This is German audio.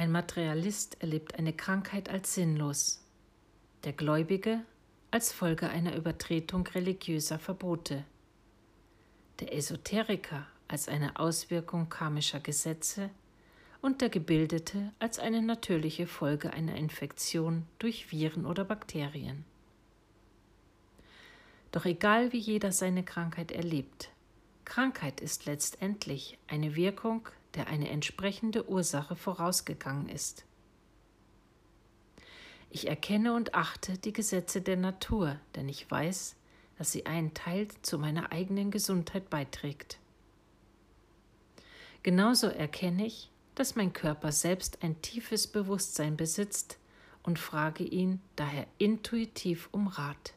Ein Materialist erlebt eine Krankheit als sinnlos, der Gläubige als Folge einer Übertretung religiöser Verbote, der Esoteriker als eine Auswirkung karmischer Gesetze und der Gebildete als eine natürliche Folge einer Infektion durch Viren oder Bakterien. Doch egal wie jeder seine Krankheit erlebt, Krankheit ist letztendlich eine Wirkung, der eine entsprechende Ursache vorausgegangen ist. Ich erkenne und achte die Gesetze der Natur, denn ich weiß, dass sie einen Teil zu meiner eigenen Gesundheit beiträgt. Genauso erkenne ich, dass mein Körper selbst ein tiefes Bewusstsein besitzt und frage ihn daher intuitiv um Rat.